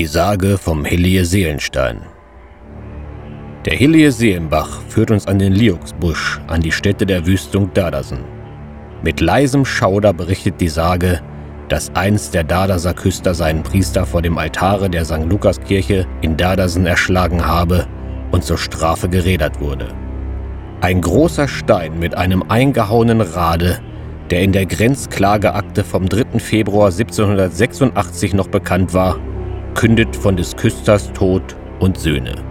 Die Sage vom Hillie Seelenstein. Der Hillie Seelenbach führt uns an den Liuxbusch, an die Stätte der Wüstung Dadasen. Mit leisem Schauder berichtet die Sage, dass einst der Dadaser Küster seinen Priester vor dem Altare der St. Lukaskirche in Dadasen erschlagen habe und zur Strafe gerädert wurde. Ein großer Stein mit einem eingehauenen Rade, der in der Grenzklageakte vom 3. Februar 1786 noch bekannt war, kündet von des Küsters Tod und Söhne.